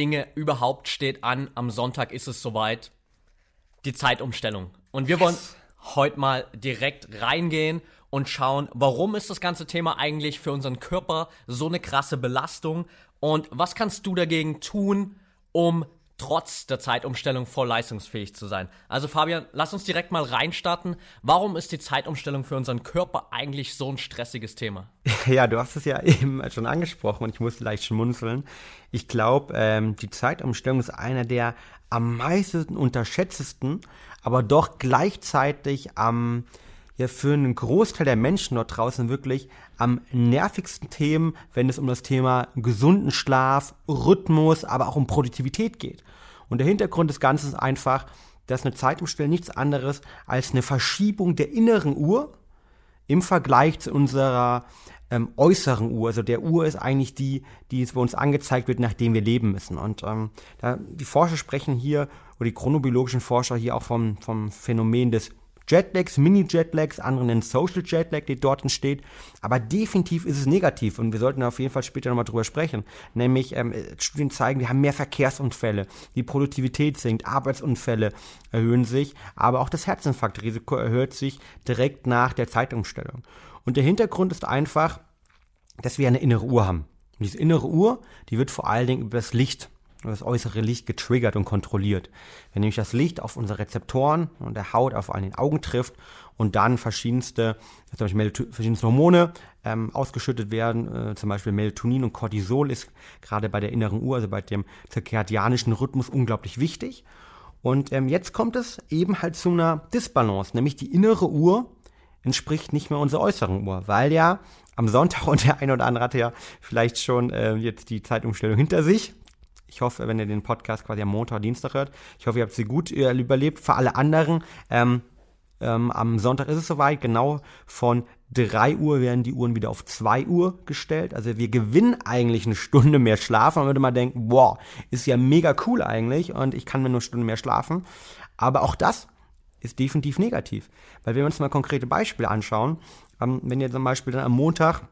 Dinge überhaupt steht an. Am Sonntag ist es soweit. Die Zeitumstellung. Und wir wollen heute mal direkt reingehen und schauen, warum ist das ganze Thema eigentlich für unseren Körper so eine krasse Belastung und was kannst du dagegen tun, um trotz der Zeitumstellung voll leistungsfähig zu sein. Also Fabian, lass uns direkt mal reinstarten. Warum ist die Zeitumstellung für unseren Körper eigentlich so ein stressiges Thema? Ja, du hast es ja eben schon angesprochen und ich musste leicht schmunzeln. Ich glaube, ähm, die Zeitumstellung ist einer der am meisten unterschätztesten, aber doch gleichzeitig am ja für einen Großteil der Menschen dort draußen wirklich am nervigsten Themen, wenn es um das Thema gesunden Schlaf, Rhythmus, aber auch um Produktivität geht. Und der Hintergrund des Ganzen ist einfach, dass eine Zeitumstellung nichts anderes als eine Verschiebung der inneren Uhr im Vergleich zu unserer ähm, äußeren Uhr. Also der Uhr ist eigentlich die, die es bei uns angezeigt wird, nachdem wir leben müssen. Und ähm, da, die Forscher sprechen hier, oder die chronobiologischen Forscher hier auch vom, vom Phänomen des Jetlags, Mini-Jetlags, andere nennen Social Jetlag, die dort entsteht. Aber definitiv ist es negativ und wir sollten auf jeden Fall später nochmal drüber sprechen. Nämlich, ähm, Studien zeigen, wir haben mehr Verkehrsunfälle, die Produktivität sinkt, Arbeitsunfälle erhöhen sich, aber auch das Herzinfarktrisiko erhöht sich direkt nach der Zeitumstellung. Und der Hintergrund ist einfach, dass wir eine innere Uhr haben. Und diese innere Uhr, die wird vor allen Dingen über das Licht das äußere Licht getriggert und kontrolliert. Wenn nämlich das Licht auf unsere Rezeptoren und der Haut auf an den Augen trifft und dann verschiedenste, zum Beispiel verschiedenste Hormone ähm, ausgeschüttet werden, äh, zum Beispiel Melatonin und Cortisol ist gerade bei der inneren Uhr, also bei dem zirkadianischen Rhythmus unglaublich wichtig. Und ähm, jetzt kommt es eben halt zu einer Disbalance, nämlich die innere Uhr entspricht nicht mehr unserer äußeren Uhr, weil ja am Sonntag und der eine oder andere hatte ja vielleicht schon äh, jetzt die Zeitumstellung hinter sich ich hoffe, wenn ihr den Podcast quasi am Montag, Dienstag hört, ich hoffe, ihr habt sie gut äh, überlebt. Für alle anderen, ähm, ähm, am Sonntag ist es soweit, genau von 3 Uhr werden die Uhren wieder auf 2 Uhr gestellt. Also wir gewinnen eigentlich eine Stunde mehr Schlaf. Man würde mal denken, boah, ist ja mega cool eigentlich und ich kann mir nur eine Stunde mehr schlafen. Aber auch das ist definitiv negativ. Weil wenn wir uns mal konkrete Beispiele anschauen, ähm, wenn ihr zum Beispiel dann am Montag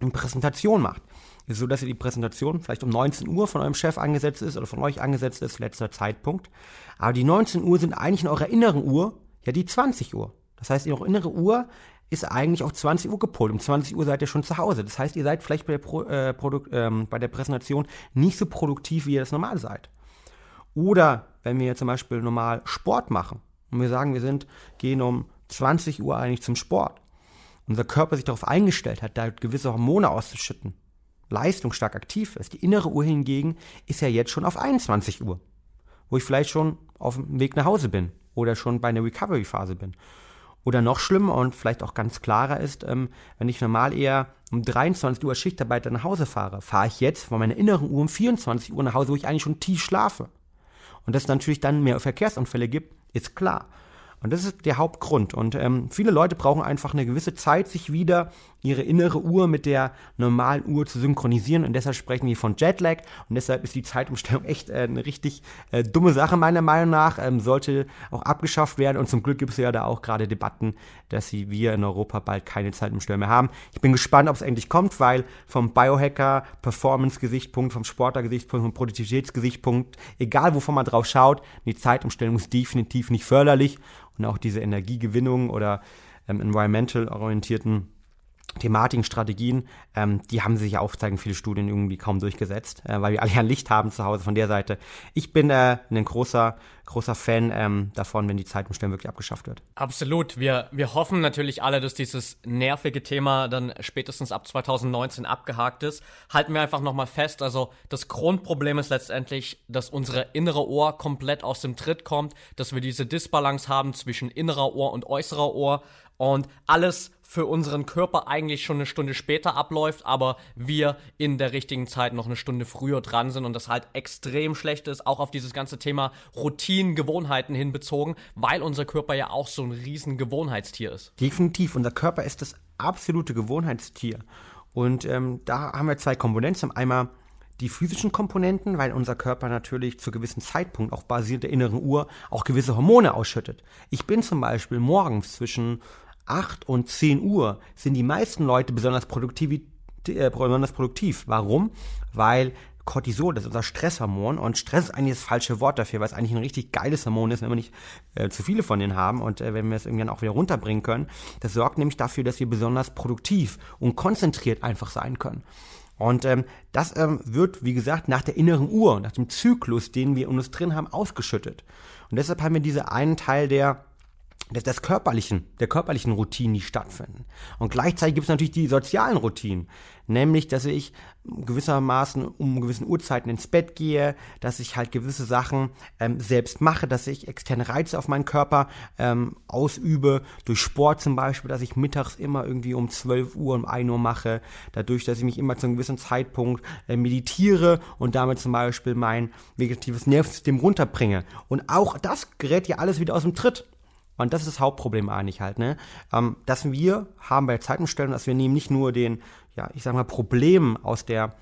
eine Präsentation macht, so, dass ihr die Präsentation vielleicht um 19 Uhr von eurem Chef angesetzt ist oder von euch angesetzt ist, letzter Zeitpunkt. Aber die 19 Uhr sind eigentlich in eurer inneren Uhr ja die 20 Uhr. Das heißt, eure innere Uhr ist eigentlich auf 20 Uhr gepolt. Um 20 Uhr seid ihr schon zu Hause. Das heißt, ihr seid vielleicht bei der, Pro, äh, Produkt, ähm, bei der Präsentation nicht so produktiv, wie ihr das normal seid. Oder wenn wir zum Beispiel normal Sport machen und wir sagen, wir sind, gehen um 20 Uhr eigentlich zum Sport. Unser Körper sich darauf eingestellt hat, da gewisse Hormone auszuschütten leistungsstark aktiv ist. Die innere Uhr hingegen ist ja jetzt schon auf 21 Uhr, wo ich vielleicht schon auf dem Weg nach Hause bin oder schon bei einer Recovery-Phase bin. Oder noch schlimmer und vielleicht auch ganz klarer ist, ähm, wenn ich normal eher um 23 Uhr Schichtarbeit nach Hause fahre, fahre ich jetzt von meiner inneren Uhr um 24 Uhr nach Hause, wo ich eigentlich schon tief schlafe. Und dass es natürlich dann mehr Verkehrsunfälle gibt, ist klar. Und das ist der Hauptgrund. Und ähm, viele Leute brauchen einfach eine gewisse Zeit, sich wieder ihre innere Uhr mit der normalen Uhr zu synchronisieren. Und deshalb sprechen wir von Jetlag. Und deshalb ist die Zeitumstellung echt äh, eine richtig äh, dumme Sache, meiner Meinung nach. Ähm, sollte auch abgeschafft werden. Und zum Glück gibt es ja da auch gerade Debatten, dass sie, wir in Europa bald keine Zeitumstellung mehr haben. Ich bin gespannt, ob es endlich kommt, weil vom Biohacker, Performance-Gesichtspunkt, vom Sportler-Gesichtspunkt, vom Produktivitätsgesichtspunkt, egal wovon man drauf schaut, die Zeitumstellung ist definitiv nicht förderlich und auch diese Energiegewinnung oder ähm, environmental orientierten Thematiken, Strategien, ähm, die haben sich ja aufzeigen viele Studien irgendwie kaum durchgesetzt, äh, weil wir alle ja Licht haben zu Hause von der Seite. Ich bin äh, ein großer, großer Fan ähm, davon, wenn die Zeitumstellung wirklich abgeschafft wird. Absolut. Wir, wir hoffen natürlich alle, dass dieses nervige Thema dann spätestens ab 2019 abgehakt ist. Halten wir einfach nochmal fest. Also das Grundproblem ist letztendlich, dass unsere innere Ohr komplett aus dem Tritt kommt, dass wir diese Disbalance haben zwischen innerer Ohr und äußerer Ohr und alles für unseren Körper eigentlich schon eine Stunde später abläuft, aber wir in der richtigen Zeit noch eine Stunde früher dran sind und das halt extrem schlecht ist, auch auf dieses ganze Thema Routinen, Gewohnheiten hinbezogen, weil unser Körper ja auch so ein riesen Gewohnheitstier ist. Definitiv, unser Körper ist das absolute Gewohnheitstier. Und ähm, da haben wir zwei Komponenten. Einmal die physischen Komponenten, weil unser Körper natürlich zu gewissen Zeitpunkt, auch basierend der inneren Uhr, auch gewisse Hormone ausschüttet. Ich bin zum Beispiel morgens zwischen 8 und 10 Uhr sind die meisten Leute besonders, produktiv. Äh, besonders produktiv. Warum? Weil Cortisol, das ist unser Stresshormon und Stress ist eigentlich das falsche Wort dafür, weil es eigentlich ein richtig geiles Hormon ist, wenn wir nicht äh, zu viele von denen haben und äh, wenn wir es irgendwann auch wieder runterbringen können. Das sorgt nämlich dafür, dass wir besonders produktiv und konzentriert einfach sein können. Und ähm, das ähm, wird, wie gesagt, nach der inneren Uhr, nach dem Zyklus, den wir in uns drin haben, ausgeschüttet. Und deshalb haben wir diese einen Teil der des, des körperlichen, der körperlichen Routinen, die stattfinden. Und gleichzeitig gibt es natürlich die sozialen Routinen, nämlich, dass ich gewissermaßen um gewissen Uhrzeiten ins Bett gehe, dass ich halt gewisse Sachen ähm, selbst mache, dass ich externe Reize auf meinen Körper ähm, ausübe, durch Sport zum Beispiel, dass ich mittags immer irgendwie um 12 Uhr, um 1 Uhr mache, dadurch, dass ich mich immer zu einem gewissen Zeitpunkt äh, meditiere und damit zum Beispiel mein vegetatives Nervensystem runterbringe. Und auch das gerät ja alles wieder aus dem Tritt. Und das ist das Hauptproblem eigentlich halt, ne? Ähm, dass wir haben bei Zeitumstellung, dass wir nehmen nicht nur den, ja, ich sag mal, Problemen aus der,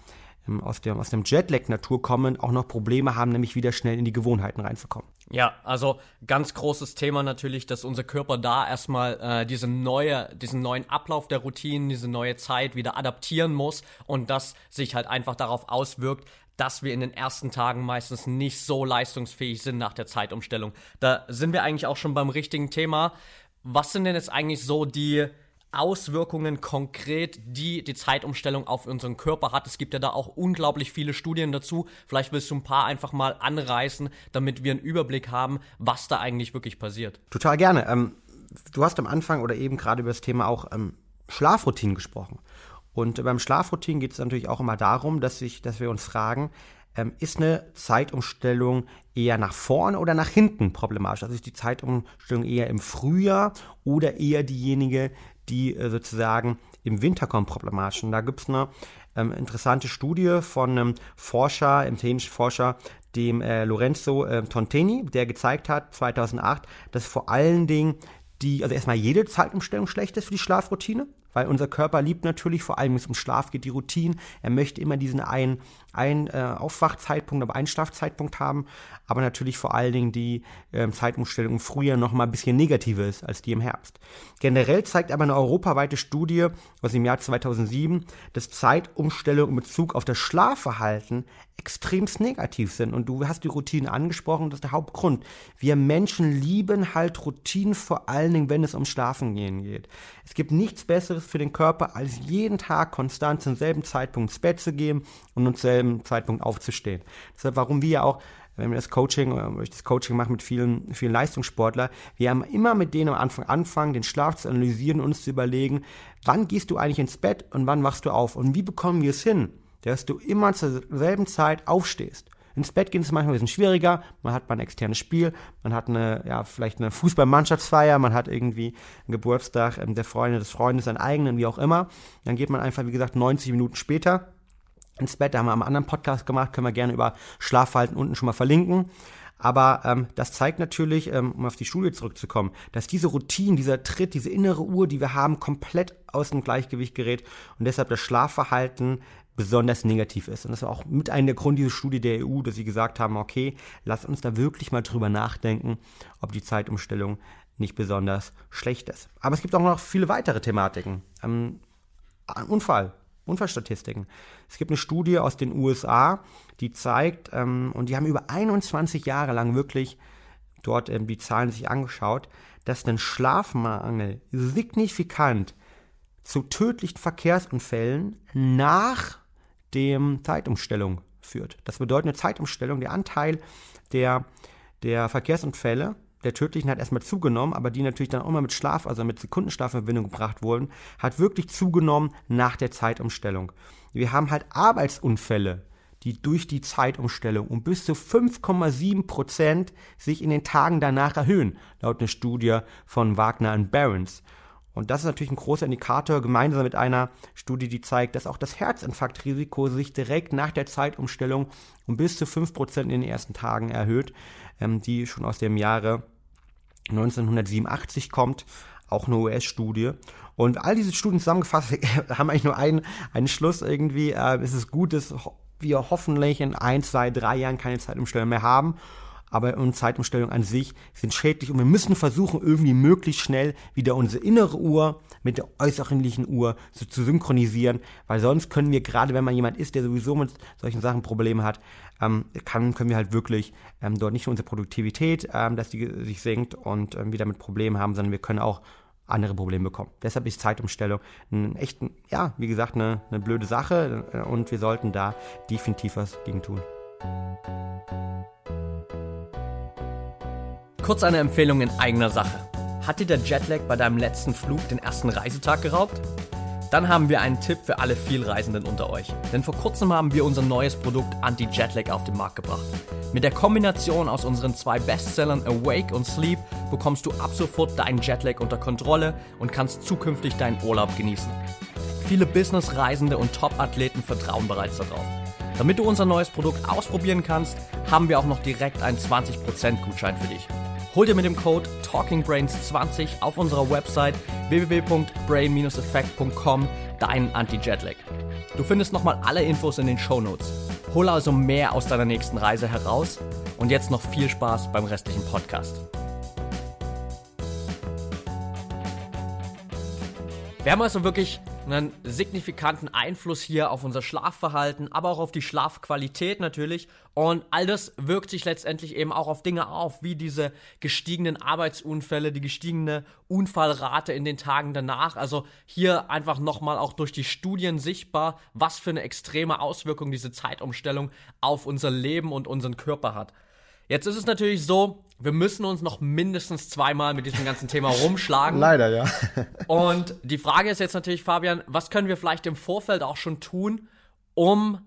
ähm, aus dem, aus dem Jetlag-Natur kommen, auch noch Probleme haben, nämlich wieder schnell in die Gewohnheiten reinzukommen. Ja, also ganz großes Thema natürlich, dass unser Körper da erstmal äh, diese neue, diesen neuen Ablauf der Routinen, diese neue Zeit wieder adaptieren muss und das sich halt einfach darauf auswirkt, dass wir in den ersten Tagen meistens nicht so leistungsfähig sind nach der Zeitumstellung. Da sind wir eigentlich auch schon beim richtigen Thema. Was sind denn jetzt eigentlich so die Auswirkungen konkret, die die Zeitumstellung auf unseren Körper hat. Es gibt ja da auch unglaublich viele Studien dazu. Vielleicht willst du ein paar einfach mal anreißen, damit wir einen Überblick haben, was da eigentlich wirklich passiert. Total gerne. Ähm, du hast am Anfang oder eben gerade über das Thema auch ähm, Schlafroutinen gesprochen. Und beim Schlafroutinen geht es natürlich auch immer darum, dass, ich, dass wir uns fragen, ähm, ist eine Zeitumstellung eher nach vorne oder nach hinten problematisch? Also ist die Zeitumstellung eher im Frühjahr oder eher diejenige, die äh, sozusagen im Winter kommt, problematisch? Und da gibt es eine ähm, interessante Studie von einem Forscher, italienischen Forscher, dem äh, Lorenzo äh, Tonteni, der gezeigt hat, 2008, dass vor allen Dingen die, also erstmal jede Zeitumstellung schlecht ist für die Schlafroutine, weil unser Körper liebt natürlich, vor allem wenn es um Schlaf geht, die Routine. Er möchte immer diesen einen, einen äh, Aufwachzeitpunkt, aber Einschlafzeitpunkt haben. Aber natürlich vor allen Dingen die äh, Zeitumstellung im Frühjahr noch mal ein bisschen negativer ist als die im Herbst. Generell zeigt aber eine europaweite Studie aus dem Jahr 2007, dass Zeitumstellungen in Bezug auf das Schlafverhalten extremst negativ sind. Und du hast die Routine angesprochen, das ist der Hauptgrund. Wir Menschen lieben halt Routinen, vor allen Dingen, wenn es um Schlafen gehen geht. Es gibt nichts Besseres für den Körper, als jeden Tag konstant zum selben Zeitpunkt ins Bett zu gehen und zum selben Zeitpunkt aufzustehen. Deshalb, warum wir ja auch wenn wir das Coaching, oder ich das Coaching mache mit vielen, vielen Leistungssportlern, wir haben immer mit denen am Anfang anfangen, den Schlaf zu analysieren und uns zu überlegen, wann gehst du eigentlich ins Bett und wann wachst du auf und wie bekommen wir es hin, dass du immer zur selben Zeit aufstehst. Ins Bett gehen ist manchmal ein bisschen schwieriger. Man hat mal ein externes Spiel, man hat eine, ja, vielleicht eine Fußballmannschaftsfeier, man hat irgendwie einen Geburtstag ähm, der Freunde des Freundes, seinen eigenen, wie auch immer. Dann geht man einfach, wie gesagt, 90 Minuten später ins Bett. Da haben wir am anderen Podcast gemacht, können wir gerne über Schlafverhalten unten schon mal verlinken. Aber ähm, das zeigt natürlich, ähm, um auf die Schule zurückzukommen, dass diese Routine, dieser Tritt, diese innere Uhr, die wir haben, komplett aus dem Gleichgewicht gerät und deshalb das Schlafverhalten besonders negativ ist. Und das war auch mit einer der Grund dieser Studie der EU, dass sie gesagt haben, okay, lass uns da wirklich mal drüber nachdenken, ob die Zeitumstellung nicht besonders schlecht ist. Aber es gibt auch noch viele weitere Thematiken. Ähm, Unfall, Unfallstatistiken. Es gibt eine Studie aus den USA, die zeigt, ähm, und die haben über 21 Jahre lang wirklich dort ähm, die Zahlen sich angeschaut, dass ein Schlafmangel signifikant zu tödlichen Verkehrsunfällen nach dem Zeitumstellung führt. Das bedeutet eine Zeitumstellung, der Anteil der, der Verkehrsunfälle, der tödlichen hat erstmal zugenommen, aber die natürlich dann auch mal mit Schlaf, also mit Sekundenschlaf in Verbindung gebracht wurden, hat wirklich zugenommen nach der Zeitumstellung. Wir haben halt Arbeitsunfälle, die durch die Zeitumstellung um bis zu 5,7 Prozent sich in den Tagen danach erhöhen, laut einer Studie von Wagner und Barons. Und das ist natürlich ein großer Indikator, gemeinsam mit einer Studie, die zeigt, dass auch das Herzinfarktrisiko sich direkt nach der Zeitumstellung um bis zu 5% in den ersten Tagen erhöht, ähm, die schon aus dem Jahre 1987 kommt, auch eine US-Studie. Und all diese Studien zusammengefasst haben eigentlich nur einen, einen Schluss irgendwie. Äh, es ist gut, dass wir hoffentlich in ein, zwei, drei Jahren keine Zeitumstellung mehr haben aber und Zeitumstellungen an sich sind schädlich und wir müssen versuchen, irgendwie möglichst schnell wieder unsere innere Uhr mit der äußerlichen Uhr so zu synchronisieren, weil sonst können wir, gerade wenn man jemand ist, der sowieso mit solchen Sachen Probleme hat, ähm, kann, können wir halt wirklich ähm, dort nicht nur unsere Produktivität, ähm, dass die sich senkt und ähm, wieder mit Problemen haben, sondern wir können auch andere Probleme bekommen. Deshalb ist Zeitumstellung ein echt, ja, wie gesagt, eine, eine blöde Sache äh, und wir sollten da definitiv was gegen tun. Kurz eine Empfehlung in eigener Sache. Hat dir der Jetlag bei deinem letzten Flug den ersten Reisetag geraubt? Dann haben wir einen Tipp für alle Vielreisenden unter euch. Denn vor kurzem haben wir unser neues Produkt Anti-Jetlag auf den Markt gebracht. Mit der Kombination aus unseren zwei Bestsellern Awake und Sleep bekommst du ab sofort deinen Jetlag unter Kontrolle und kannst zukünftig deinen Urlaub genießen. Viele Business-Reisende und Top-Athleten vertrauen bereits darauf. Damit du unser neues Produkt ausprobieren kannst, haben wir auch noch direkt einen 20% Gutschein für dich. Hol dir mit dem Code TalkingBrains20 auf unserer Website www.brain-effect.com deinen Anti-Jetlag. Du findest nochmal alle Infos in den Show Notes. Hol also mehr aus deiner nächsten Reise heraus und jetzt noch viel Spaß beim restlichen Podcast. Wir haben also wirklich einen signifikanten Einfluss hier auf unser Schlafverhalten, aber auch auf die Schlafqualität natürlich. Und all das wirkt sich letztendlich eben auch auf Dinge auf, wie diese gestiegenen Arbeitsunfälle, die gestiegene Unfallrate in den Tagen danach. Also hier einfach nochmal auch durch die Studien sichtbar, was für eine extreme Auswirkung diese Zeitumstellung auf unser Leben und unseren Körper hat. Jetzt ist es natürlich so, wir müssen uns noch mindestens zweimal mit diesem ganzen Thema rumschlagen. Leider, ja. Und die Frage ist jetzt natürlich, Fabian, was können wir vielleicht im Vorfeld auch schon tun, um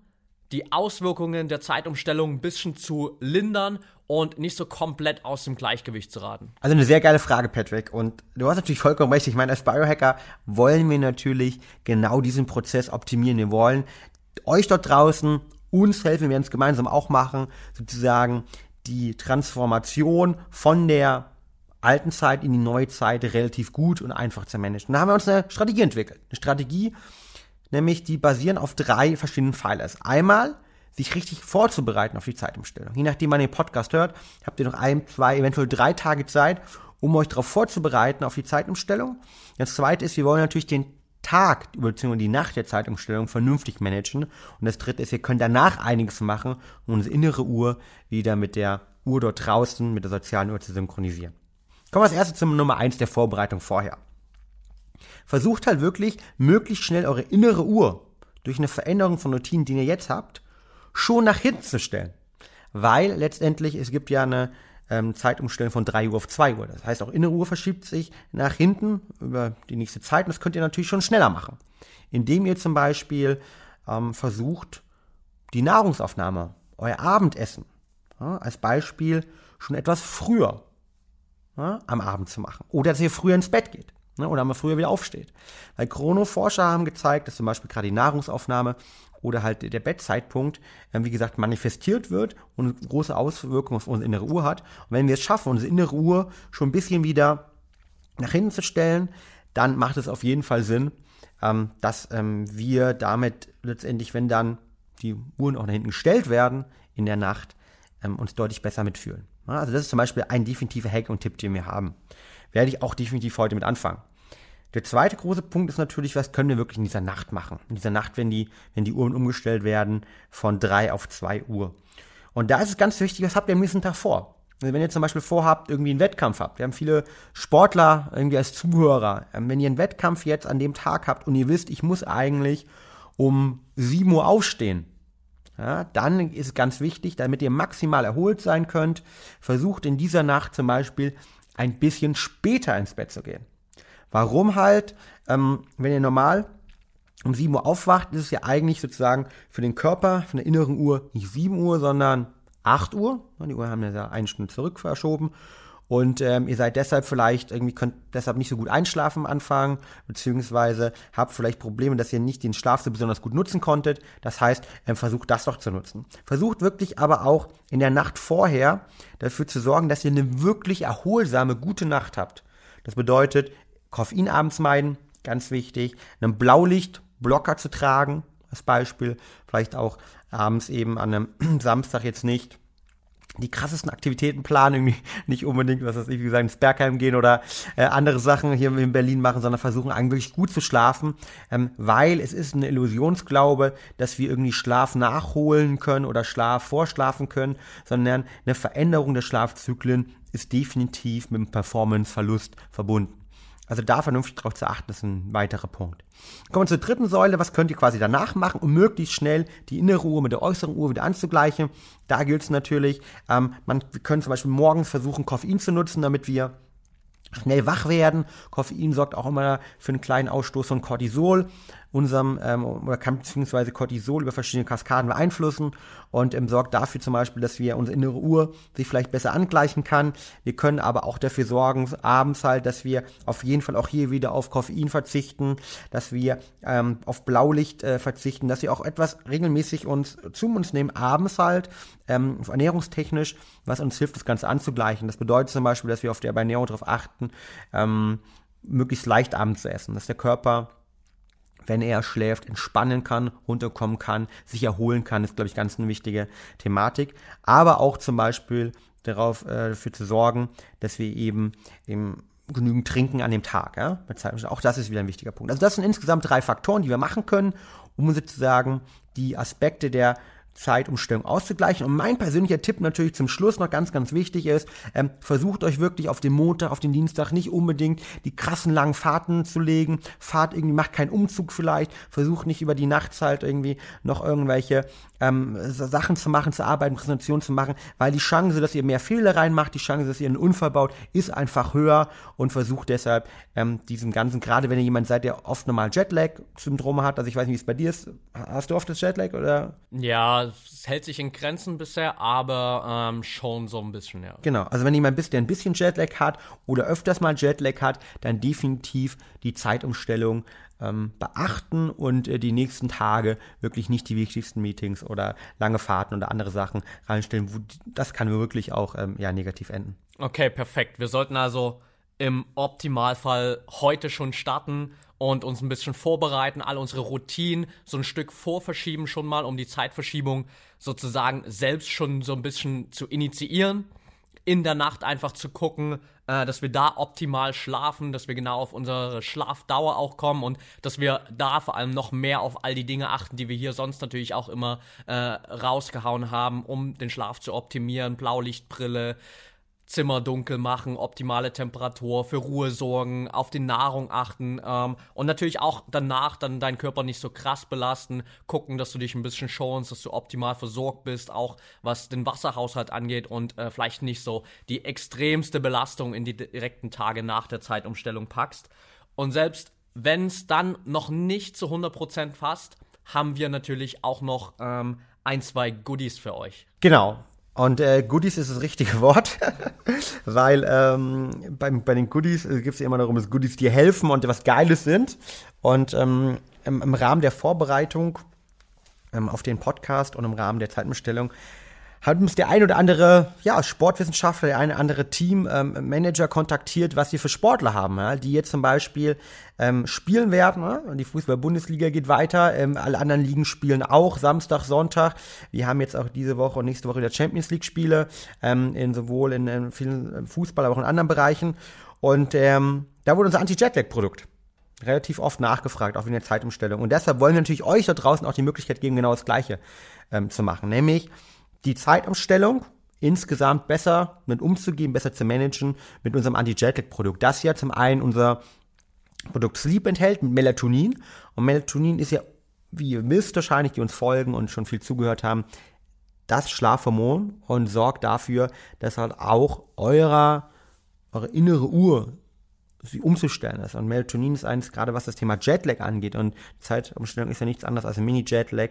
die Auswirkungen der Zeitumstellung ein bisschen zu lindern und nicht so komplett aus dem Gleichgewicht zu raten? Also eine sehr geile Frage, Patrick. Und du hast natürlich vollkommen recht. Ich meine, als Biohacker wollen wir natürlich genau diesen Prozess optimieren. Wir wollen euch dort draußen uns helfen, wir werden es gemeinsam auch machen, sozusagen die Transformation von der alten Zeit in die neue Zeit relativ gut und einfach zu managen. da haben wir uns eine Strategie entwickelt. Eine Strategie, nämlich die basieren auf drei verschiedenen Pfeilers. Einmal sich richtig vorzubereiten auf die Zeitumstellung. Je nachdem man den Podcast hört, habt ihr noch ein, zwei, eventuell drei Tage Zeit, um euch darauf vorzubereiten auf die Zeitumstellung. Das zweite ist, wir wollen natürlich den Tag bzw. die Nacht der Zeitumstellung vernünftig managen. Und das dritte ist, wir können danach einiges machen, um unsere innere Uhr wieder mit der Uhr dort draußen, mit der sozialen Uhr zu synchronisieren. Kommen wir als erstes zum Nummer eins der Vorbereitung vorher. Versucht halt wirklich, möglichst schnell eure innere Uhr durch eine Veränderung von Routinen, die ihr jetzt habt, schon nach hinten zu stellen. Weil letztendlich, es gibt ja eine ähm, Zeitumstellung von 3 Uhr auf 2 Uhr. Das heißt, auch innere Uhr verschiebt sich nach hinten über die nächste Zeit. Und das könnt ihr natürlich schon schneller machen. Indem ihr zum Beispiel ähm, versucht, die Nahrungsaufnahme, euer Abendessen, ja, als Beispiel schon etwas früher ja, am Abend zu machen. Oder dass ihr früher ins Bett geht. Ne, oder man früher wieder aufsteht. Weil Chronoforscher haben gezeigt, dass zum Beispiel gerade die Nahrungsaufnahme oder halt der Bettzeitpunkt, äh, wie gesagt, manifestiert wird und große Auswirkungen auf unsere innere Uhr hat. Und wenn wir es schaffen, unsere innere Uhr schon ein bisschen wieder nach hinten zu stellen, dann macht es auf jeden Fall Sinn, ähm, dass ähm, wir damit letztendlich, wenn dann die Uhren auch nach hinten gestellt werden in der Nacht, ähm, uns deutlich besser mitfühlen. also das ist zum Beispiel ein definitiver Hack und Tipp, den wir haben. Werde ich auch definitiv heute mit anfangen. Der zweite große Punkt ist natürlich, was können wir wirklich in dieser Nacht machen? In dieser Nacht, wenn die, wenn die Uhren umgestellt werden von drei auf zwei Uhr. Und da ist es ganz wichtig, was habt ihr am nächsten Tag vor? Also wenn ihr zum Beispiel vorhabt, irgendwie einen Wettkampf habt, wir haben viele Sportler irgendwie als Zuhörer, ähm, wenn ihr einen Wettkampf jetzt an dem Tag habt und ihr wisst, ich muss eigentlich um 7 Uhr aufstehen, ja, dann ist es ganz wichtig, damit ihr maximal erholt sein könnt, versucht in dieser Nacht zum Beispiel ein bisschen später ins Bett zu gehen. Warum halt, ähm, wenn ihr normal um 7 Uhr aufwacht, ist es ja eigentlich sozusagen für den Körper, von der inneren Uhr nicht 7 Uhr, sondern 8 Uhr. Die Uhr haben ja eine Stunde zurück verschoben. und ähm, ihr seid deshalb vielleicht irgendwie könnt deshalb nicht so gut einschlafen am Anfang, beziehungsweise habt vielleicht Probleme, dass ihr nicht den Schlaf so besonders gut nutzen konntet. Das heißt, ähm, versucht das doch zu nutzen. Versucht wirklich aber auch in der Nacht vorher dafür zu sorgen, dass ihr eine wirklich erholsame, gute Nacht habt. Das bedeutet, Koffein abends meiden, ganz wichtig, einen Blaulichtblocker zu tragen, als Beispiel, vielleicht auch abends eben an einem Samstag jetzt nicht. Die krassesten Aktivitäten planen, irgendwie nicht unbedingt, was weiß ich, wie gesagt, ins Bergheim gehen oder äh, andere Sachen hier in Berlin machen, sondern versuchen eigentlich gut zu schlafen, ähm, weil es ist eine Illusionsglaube, dass wir irgendwie Schlaf nachholen können oder Schlaf vorschlafen können, sondern eine Veränderung der Schlafzyklen ist definitiv mit einem Performanceverlust verbunden. Also da vernünftig drauf zu achten, ist ein weiterer Punkt. Kommen wir zur dritten Säule. Was könnt ihr quasi danach machen, um möglichst schnell die innere Uhr mit der äußeren Uhr wieder anzugleichen? Da gilt es natürlich, ähm, man, wir können zum Beispiel morgens versuchen, Koffein zu nutzen, damit wir schnell wach werden. Koffein sorgt auch immer für einen kleinen Ausstoß von Cortisol unserem ähm, oder kann beziehungsweise Cortisol über verschiedene Kaskaden beeinflussen und ähm, sorgt dafür zum Beispiel, dass wir unsere innere Uhr sich vielleicht besser angleichen kann. Wir können aber auch dafür sorgen, abends halt, dass wir auf jeden Fall auch hier wieder auf Koffein verzichten, dass wir ähm, auf Blaulicht äh, verzichten, dass wir auch etwas regelmäßig uns zu uns nehmen, abends halt, ähm, ernährungstechnisch, was uns hilft, das Ganze anzugleichen. Das bedeutet zum Beispiel, dass wir auf der Ernährung darauf achten, ähm, möglichst leicht abends zu essen, dass der Körper wenn er schläft, entspannen kann, runterkommen kann, sich erholen kann, ist, glaube ich, ganz eine wichtige Thematik. Aber auch zum Beispiel darauf äh, dafür zu sorgen, dass wir eben, eben genügend trinken an dem Tag. Ja? Auch das ist wieder ein wichtiger Punkt. Also das sind insgesamt drei Faktoren, die wir machen können, um sozusagen die Aspekte der Zeitumstellung auszugleichen. Und mein persönlicher Tipp natürlich zum Schluss noch ganz, ganz wichtig ist, ähm, versucht euch wirklich auf den Montag, auf den Dienstag nicht unbedingt die krassen langen Fahrten zu legen. Fahrt irgendwie, macht keinen Umzug vielleicht, versucht nicht über die Nachtzeit irgendwie noch irgendwelche ähm, Sachen zu machen, zu arbeiten, Präsentationen zu machen, weil die Chance, dass ihr mehr Fehler reinmacht, die Chance, dass ihr einen Unfall baut, ist einfach höher und versucht deshalb ähm, diesem Ganzen, gerade wenn ihr jemand seid, der oft normal Jetlag-Syndrome hat, also ich weiß nicht, wie es bei dir ist, hast du oft das Jetlag oder? Ja, es hält sich in Grenzen bisher, aber ähm, schon so ein bisschen, ja. Genau, also wenn jemand bist, der ein bisschen Jetlag hat oder öfters mal Jetlag hat, dann definitiv die Zeitumstellung ähm, beachten und äh, die nächsten Tage wirklich nicht die wichtigsten Meetings oder lange Fahrten oder andere Sachen reinstellen. Das kann wirklich auch ähm, ja, negativ enden. Okay, perfekt. Wir sollten also im Optimalfall heute schon starten und uns ein bisschen vorbereiten, all unsere Routinen so ein Stück vorverschieben schon mal, um die Zeitverschiebung sozusagen selbst schon so ein bisschen zu initiieren. In der Nacht einfach zu gucken, äh, dass wir da optimal schlafen, dass wir genau auf unsere Schlafdauer auch kommen und dass wir da vor allem noch mehr auf all die Dinge achten, die wir hier sonst natürlich auch immer äh, rausgehauen haben, um den Schlaf zu optimieren. Blaulichtbrille, Zimmer dunkel machen, optimale Temperatur, für Ruhe sorgen, auf die Nahrung achten ähm, und natürlich auch danach dann deinen Körper nicht so krass belasten, gucken, dass du dich ein bisschen schonst, dass du optimal versorgt bist, auch was den Wasserhaushalt angeht und äh, vielleicht nicht so die extremste Belastung in die direkten Tage nach der Zeitumstellung packst. Und selbst wenn es dann noch nicht zu 100% passt, haben wir natürlich auch noch ähm, ein, zwei Goodies für euch. Genau. Und äh, Goodies ist das richtige Wort, weil ähm, bei, bei den Goodies äh, gibt es immer darum, dass Goodies dir helfen und was Geiles sind. Und ähm, im, im Rahmen der Vorbereitung ähm, auf den Podcast und im Rahmen der Zeitbestellung hat uns der ein oder andere ja, Sportwissenschaftler, der eine oder andere Teammanager ähm, kontaktiert, was wir für Sportler haben, ja, die jetzt zum Beispiel ähm, spielen werden. Ja? Die Fußball-Bundesliga geht weiter, ähm, alle anderen Ligen spielen auch Samstag, Sonntag. Wir haben jetzt auch diese Woche und nächste Woche wieder Champions League-Spiele, ähm, in sowohl in, in vielen Fußball, aber auch in anderen Bereichen. Und ähm, da wurde unser Anti-Jetlag-Produkt relativ oft nachgefragt, auch in der Zeitumstellung. Und deshalb wollen wir natürlich euch da draußen auch die Möglichkeit geben, genau das Gleiche ähm, zu machen. Nämlich die Zeitumstellung insgesamt besser mit umzugehen, besser zu managen mit unserem Anti-Jetlag-Produkt. Das ja zum einen unser Produkt Sleep enthält mit Melatonin. Und Melatonin ist ja, wie ihr wisst wahrscheinlich, die uns folgen und schon viel zugehört haben, das Schlafhormon und sorgt dafür, dass halt auch eurer, eure innere Uhr sie umzustellen ist. Und Melatonin ist eins, gerade was das Thema Jetlag angeht. Und Zeitumstellung ist ja nichts anderes als ein Mini-Jetlag.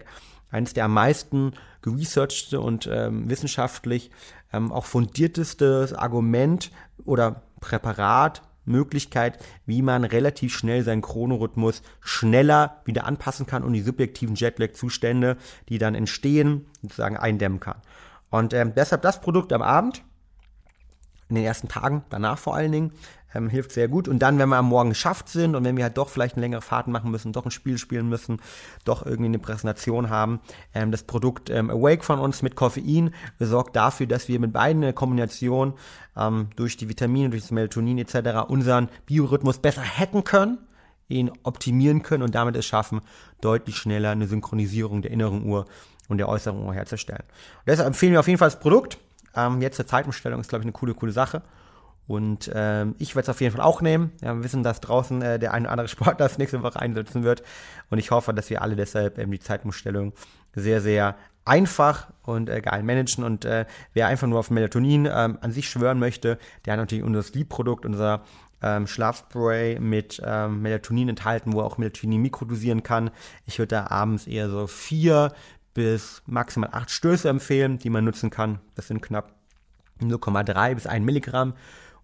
Eines der am meisten geresearchte und ähm, wissenschaftlich ähm, auch fundierteste Argument oder Präparat, Möglichkeit, wie man relativ schnell seinen Chronorhythmus schneller wieder anpassen kann und die subjektiven Jetlag-Zustände, die dann entstehen, sozusagen eindämmen kann. Und ähm, deshalb das Produkt am Abend, in den ersten Tagen, danach vor allen Dingen, ähm, hilft sehr gut. Und dann, wenn wir am Morgen geschafft sind und wenn wir halt doch vielleicht eine längere Fahrt machen müssen, doch ein Spiel spielen müssen, doch irgendwie eine Präsentation haben, ähm, das Produkt ähm, Awake von uns mit Koffein sorgt dafür, dass wir mit beiden eine Kombination ähm, durch die Vitamine, durch das Melatonin etc. unseren Biorhythmus besser hacken können ihn optimieren können und damit es schaffen, deutlich schneller eine Synchronisierung der inneren Uhr und der äußeren Uhr herzustellen. Und deshalb empfehlen wir auf jeden Fall das Produkt. Ähm, jetzt zur Zeitumstellung ist, glaube ich, eine coole, coole Sache. Und ähm, ich werde es auf jeden Fall auch nehmen. Ja, wir wissen, dass draußen äh, der eine oder andere Sportler das nächste Woche einsetzen wird. Und ich hoffe, dass wir alle deshalb ähm, die Zeitumstellung sehr, sehr einfach und äh, geil managen. Und äh, wer einfach nur auf Melatonin ähm, an sich schwören möchte, der hat natürlich unser Sleep-Produkt, unser ähm, Schlafspray mit ähm, Melatonin enthalten, wo er auch Melatonin mikrodosieren kann. Ich würde da abends eher so vier bis maximal acht Stöße empfehlen, die man nutzen kann. Das sind knapp 0,3 bis 1 Milligramm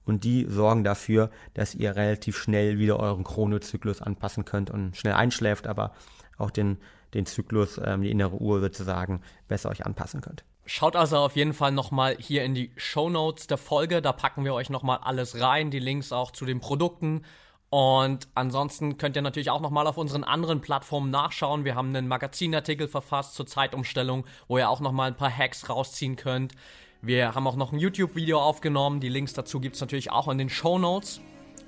und die sorgen dafür, dass ihr relativ schnell wieder euren Chronozyklus anpassen könnt und schnell einschläft, aber auch den, den Zyklus, ähm, die innere Uhr sozusagen besser euch anpassen könnt. Schaut also auf jeden Fall nochmal hier in die Show Notes der Folge. Da packen wir euch nochmal alles rein, die Links auch zu den Produkten. Und ansonsten könnt ihr natürlich auch nochmal auf unseren anderen Plattformen nachschauen. Wir haben einen Magazinartikel verfasst zur Zeitumstellung, wo ihr auch nochmal ein paar Hacks rausziehen könnt. Wir haben auch noch ein YouTube-Video aufgenommen. Die Links dazu gibt es natürlich auch in den Show Notes.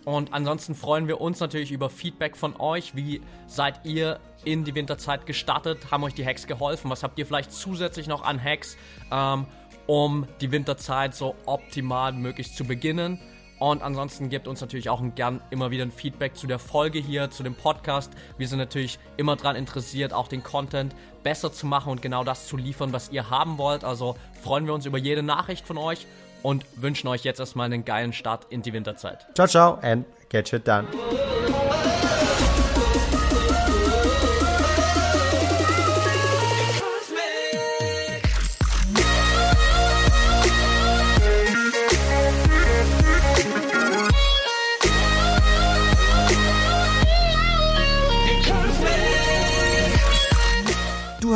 Und ansonsten freuen wir uns natürlich über Feedback von euch. Wie seid ihr in die Winterzeit gestartet? Haben euch die Hacks geholfen? Was habt ihr vielleicht zusätzlich noch an Hacks, ähm, um die Winterzeit so optimal möglich zu beginnen? Und ansonsten gebt uns natürlich auch gern immer wieder ein Feedback zu der Folge hier, zu dem Podcast. Wir sind natürlich immer daran interessiert, auch den Content besser zu machen und genau das zu liefern, was ihr haben wollt. Also freuen wir uns über jede Nachricht von euch und wünschen euch jetzt erstmal einen geilen Start in die Winterzeit. Ciao, ciao and get shit done.